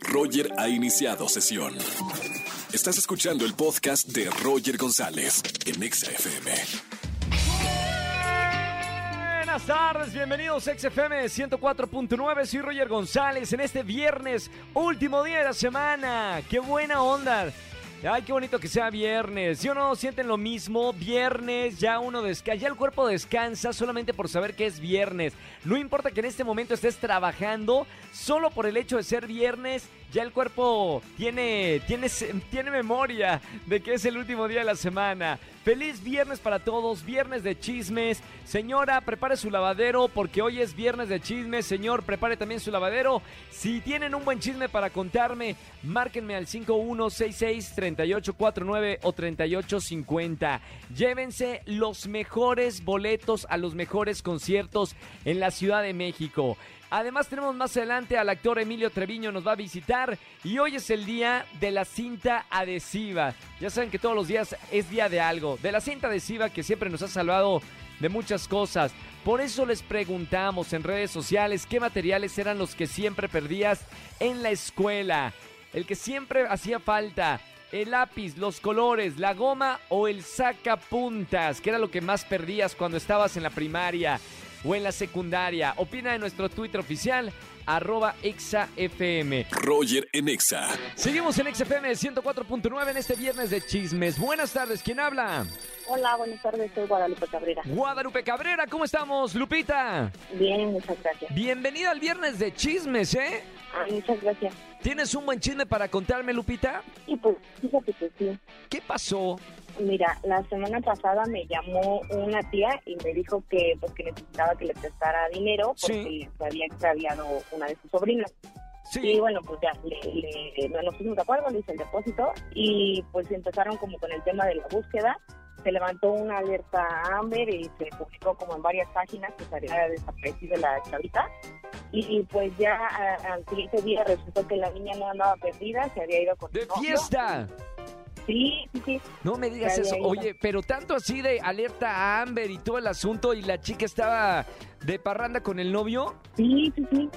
Roger ha iniciado sesión. Estás escuchando el podcast de Roger González en Exa FM. Buenas tardes, bienvenidos a XFM 104.9, soy Roger González en este viernes, último día de la semana. ¡Qué buena onda! Ay, qué bonito que sea viernes. ¿Sí no sienten lo mismo? Viernes, ya uno descansa, ya el cuerpo descansa solamente por saber que es viernes. No importa que en este momento estés trabajando, solo por el hecho de ser viernes, ya el cuerpo tiene, tiene, tiene memoria de que es el último día de la semana. Feliz viernes para todos, viernes de chismes. Señora, prepare su lavadero porque hoy es viernes de chismes. Señor, prepare también su lavadero. Si tienen un buen chisme para contarme, márquenme al 5166-3849 o 3850. Llévense los mejores boletos a los mejores conciertos en la Ciudad de México. Además tenemos más adelante al actor Emilio Treviño nos va a visitar y hoy es el día de la cinta adhesiva. Ya saben que todos los días es día de algo, de la cinta adhesiva que siempre nos ha salvado de muchas cosas. Por eso les preguntamos en redes sociales qué materiales eran los que siempre perdías en la escuela, el que siempre hacía falta. El lápiz, los colores, la goma o el sacapuntas, que era lo que más perdías cuando estabas en la primaria o en la secundaria. Opina en nuestro Twitter oficial, arroba ExaFM. Roger en Exa. Seguimos en XFM 104.9 en este viernes de chismes. Buenas tardes, ¿quién habla? Hola, buenas tardes, soy Guadalupe Cabrera. Guadalupe Cabrera, ¿cómo estamos, Lupita? Bien, muchas gracias. Bienvenida al viernes de chismes, ¿eh? Ay, muchas gracias. ¿Tienes un buen chisme para contarme, Lupita? Y pues, fíjate que sí. ¿Qué pasó? Mira, la semana pasada me llamó una tía y me dijo que pues que necesitaba que le prestara dinero porque Sí. se había extraviado una de sus sobrinas. Sí. Y bueno, pues ya, le, le- nos pusimos de acuerdo, le hice el depósito y pues empezaron como con el tema de la búsqueda. Se levantó una alerta Amber y se publicó como en varias páginas que se había desaparecido la chavita. Y pues ya a- al siguiente día resultó que la niña no andaba perdida, se había ido con ¡De su novio. Sí, sí, sí. No me digas Ya, eso. ya, ya. Oye, pero tanto así de alerta a Amber y todo el asunto y la chica estaba de parranda con el novio. Sí, sí, sí.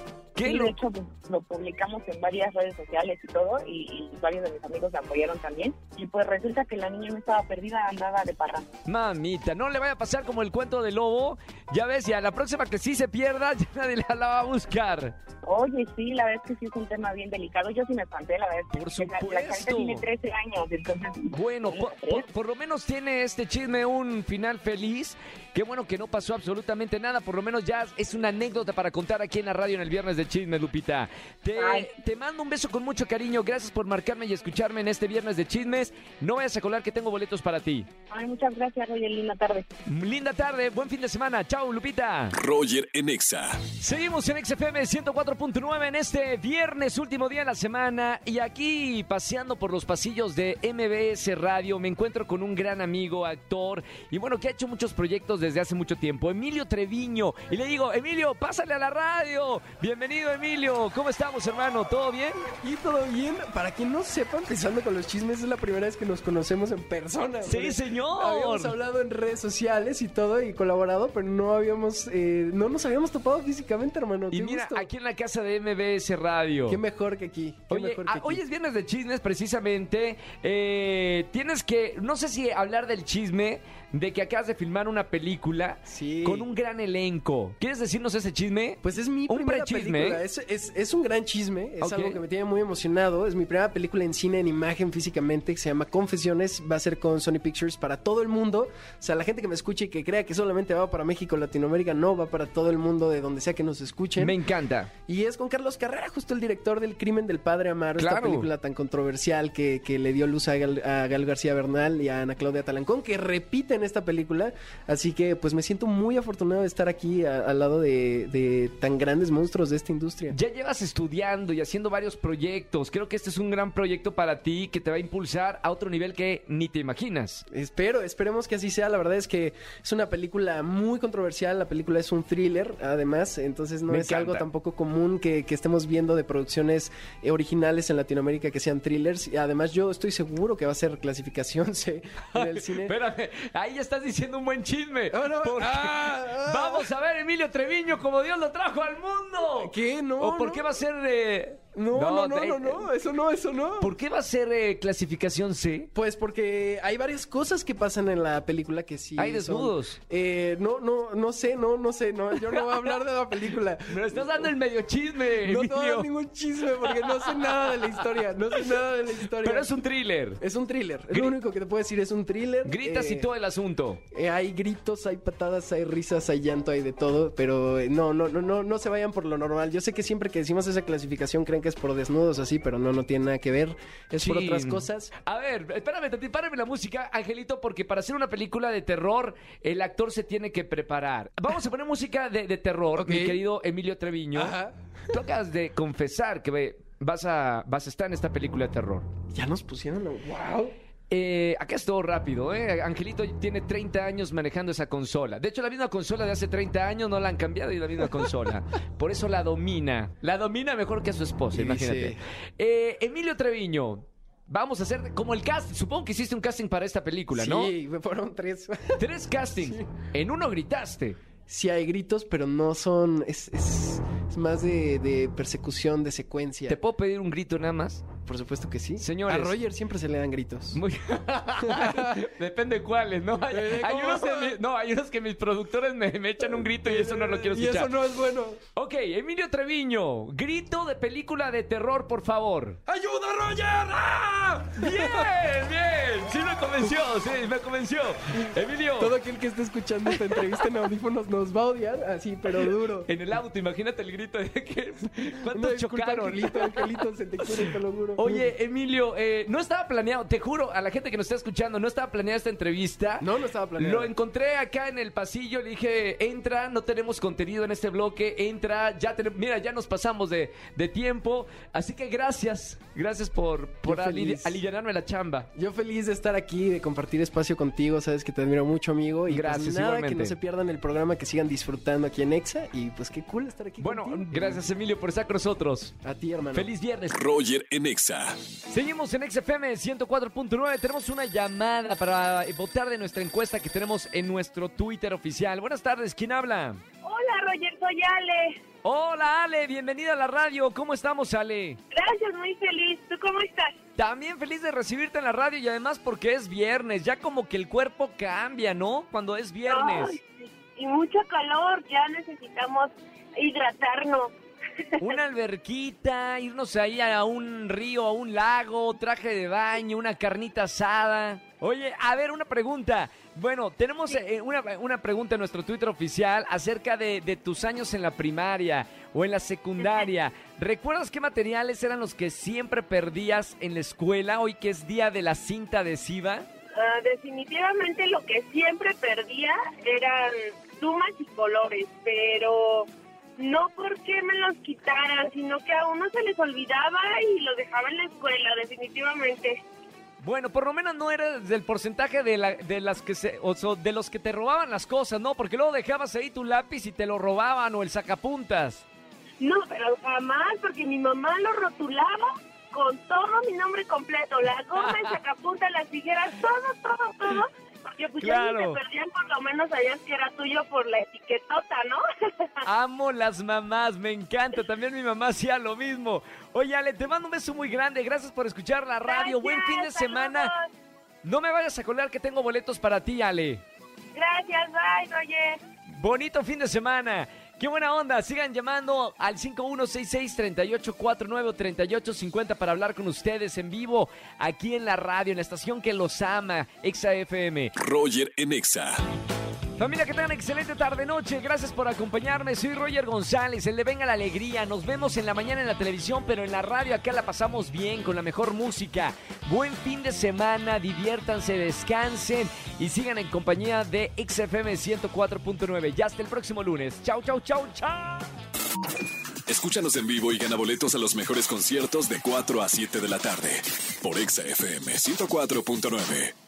¿Qué Sí, lo- de hecho, pues, lo publicamos en varias redes sociales y todo, y, y varios de mis amigos me apoyaron también. Y pues resulta que la niña no estaba perdida, andaba de parranda. Mamita, no le vaya a pasar como el cuento del lobo. Ya ves, y a la próxima que sí se pierda, ya nadie la, la va a buscar. Oye, sí, la verdad es que sí es un tema bien delicado. Yo sí me espanté, la verdad. es que Por la- La, supuesto. chavita tiene 13 años, entonces... Bueno, por, por- por lo menos tiene este chisme un final feliz. Qué bueno que no pasó absolutamente nada. Por lo menos ya es una anécdota para contar aquí en la radio en el viernes de chisme, Lupita. Te, te mando un beso con mucho cariño. Gracias por marcarme y escucharme en este viernes de chismes. No vayas a colar que tengo boletos para ti. Ay, muchas gracias, Roger. Linda tarde. Linda tarde, buen fin de semana. Chao, Lupita. Roger en Exa. Seguimos en XFM 104.9 en este viernes, último día de la semana. Y aquí, paseando por los pasillos de MBS Radio, me encuentro con un gran amigo, actor, y bueno, que ha hecho muchos proyectos desde hace mucho tiempo, Emilio Treviño. Y le digo, Emilio, pásale a la radio. Bienvenido, Emilio. ¿Cómo estamos, hermano? ¿Todo bien? Y todo bien, para quien no sepa, empezando con los chismes, es la primera vez que nos conocemos en persona. Sí, señor. Habíamos hablado en redes sociales y todo y colaborado, pero no habíamos, eh, no nos habíamos topado físicamente, hermano. Y Qué mira, gusto. aquí en la casa de MBS Radio. Qué mejor que aquí. Qué Oye, mejor que ah, aquí. hoy es viernes de chismes precisamente. Eh, tienes que, no sé si hablar del chisme de que acabas de filmar una película Sí. con un gran elenco. ¿Quieres decirnos ese chisme? Pues es mi Un primera prechisme, película. Es, es- es un gran chisme. Es algo que me tiene muy emocionado. Es mi primera película en cine, en imagen, físicamente, que se llama Confesiones. Va a ser con Sony Pictures para todo el mundo. O sea, la gente que me escuche y que crea que solamente va para México, Latinoamérica, no, va para todo el mundo, de donde sea que nos escuchen. Me encanta. Y es con Carlos Carrera, justo el director del Crimen del Padre Amaro, esta película tan controversial que, que le dio luz a Gal, a Gal García Bernal y a Ana Claudia Talancón, que repiten esta película. Así que pues me siento muy afortunado de estar aquí a- al lado de, de tan grandes monstruos de esta industria. Ya llevas estudiando y haciendo varios proyectos. Creo que este es un gran proyecto para ti que te va a impulsar a otro nivel que ni te imaginas. Espero, esperemos que así sea. La verdad es que es una película muy controversial. La película es un thriller, además. Entonces no Me es encanta. algo tampoco común que, que estemos viendo de producciones eh, originales en Latinoamérica que sean thrillers. Y además yo estoy seguro que va a ser clasificación C en el cine. Espérame, ahí estás diciendo un buen chisme. Ah, no, ah, ah. Vamos a ver Emilio Treviño como Dios lo trajo al mundo. ¿Qué? No, ¿O por no. qué va a ser eh, No, No, no, no, eh, no, no, eso no, eso no. ¿Por qué va a ser eh, clasificación C? Pues porque hay varias cosas que pasan en la película que sí. Hay son- desnudos. Eh, no, no, no sé, no, no sé, no. Yo no voy a hablar de la película. Me estás dando el medio chisme, No te voy a Emilio. dar ningún chisme porque no sé nada de la historia. No sé nada de la historia. Pero es un thriller. Es un thriller. Es Gri- lo único que te puedo decir. Es un thriller. Gritas Eh, y todo el asunto. eh, hay gritos, hay patadas, hay risas, hay llanto, hay de todo, pero eh, no, no, no, no, no se vayan por lo normal. Yo sé que siempre que decimos esa clasificación creen que es por desnudos así, pero no, no tiene nada que ver. Es por Sí. otras cosas. A ver, espérame, tantito, párame la música, Angelito, porque para hacer una película de terror, el actor se tiene que preparar. Vamos a poner música de, de terror, Ok. mi querido Emilio Treviño. Ajá. Tocas de confesar que ve, vas a, vas a estar en esta película de terror. Ya nos pusieron, wow. Eh, acá es todo rápido, ¿eh? Angelito tiene 30 años manejando esa consola. De hecho, la misma consola de hace 30 años no la han cambiado y la misma consola. Por eso la domina. La domina mejor que a su esposa, imagínate. Eh, Emilio Treviño, vamos a hacer como el cast. Supongo que hiciste un casting para esta película, ¿no? Sí, fueron tres. Tres castings. En uno gritaste. sí hay gritos, pero no son. Es, es, es más de, de persecución, de secuencia. ¿Te puedo pedir un grito nada más? Por supuesto que sí. Señores. A Roger siempre se le dan gritos. Muy... Depende de cuáles, ¿no? Hay, unos que mi- no, hay unos que mis productores me, me echan un grito y eso no lo quiero Y escuchar. eso no es bueno. Ok, Emilio Treviño, grito de película de terror, por favor. ¡Ayuda, Roger! ¡Ah! Bien, bien, sí me convenció, sí, me convenció. Emilio, Todo aquel que esté escuchando esta entrevista en audífonos nos va a odiar, así, pero duro. en el auto, imagínate el grito de que cuántos chocaron. Angelito, Angelito, se te quiere, te lo juro. Oye, Emilio, eh, no estaba planeado, te juro, a la gente que nos está escuchando, no estaba planeada esta entrevista. No, no estaba planeado. Lo encontré acá en el pasillo, le dije, entra, no tenemos contenido en este bloque, entra, ya tenemos, mira, ya nos pasamos de, de tiempo, así que gracias, gracias por, por ali- aliviarme la chamba. Yo feliz de estar aquí, de compartir espacio contigo, sabes que te admiro mucho, amigo. Y pues Gracias, nada, igualmente. que no se pierdan el programa, que sigan disfrutando aquí en Exa. Y pues qué cool estar aquí Bueno, contigo. gracias Emilio por estar con nosotros. A ti, hermano. Feliz viernes. Roger en Exa. Seguimos en XFM 104.9. Tenemos una llamada para votar de nuestra encuesta que tenemos en nuestro Twitter oficial. Buenas tardes, ¿quién habla? Hola, Roger, soy Ale. Hola Ale, bienvenida a la radio. ¿Cómo estamos Ale? Gracias, muy feliz. ¿Tú cómo estás? También feliz de recibirte en la radio y además porque es viernes, ya como que el cuerpo cambia, ¿no? Cuando es viernes. Ay. Y mucho calor, ya necesitamos hidratarnos. Una alberquita, irnos ahí a un río, a un lago, traje de baño, una carnita asada. Oye, a ver, una pregunta. Bueno, tenemos eh, una, una pregunta en nuestro Twitter oficial acerca de, de tus años en la primaria o en la secundaria. ¿Recuerdas qué materiales eran los que siempre perdías en la escuela hoy que es día de la cinta adhesiva? Ah, definitivamente lo que siempre perdía eran plumas y colores, pero no porque me los quitaran, sino que a uno se les olvidaba y los dejaba en la escuela, definitivamente. Bueno, por lo menos no eres del porcentaje de, la- de las que se, o de los que te robaban las cosas, ¿no? Porque luego dejabas ahí tu lápiz y te lo robaban o el sacapuntas. No, pero jamás, porque mi mamá lo rotulaba con todo mi nombre completo, la goma, el sacapunta, las tijeras, todo, todo, todo. Porque pues ya si Claro. te perdían, por lo menos sabías que era tuyo por la etiquetota, ¿no? Amo las mamás, me encanta. También mi mamá hacía lo mismo. Oye, Ale, te mando un beso muy grande. Gracias por escuchar la radio. Buen fin de semana. No me vayas a colar que tengo boletos para ti, Ale. Gracias, bye, Roger. Bonito fin de semana. Qué buena onda. Sigan llamando al 5166-3849 o 3850 para hablar con ustedes en vivo aquí en la radio, en la estación que los ama, Exa FM. Roger en Exa. Familia, que tengan excelente tarde-noche. Gracias por acompañarme. Soy Roger González, el de Venga la Alegría. Nos vemos en la mañana en la televisión, pero en la radio acá la pasamos bien con la mejor música. Buen fin de semana, diviértanse, descansen y sigan en compañía de XFM 104.9. Ya hasta el próximo lunes. Chau, chau, chau, chau. Escúchanos en vivo y gana boletos a los mejores conciertos de 4 a 7 de la tarde por Exa FM 104.9.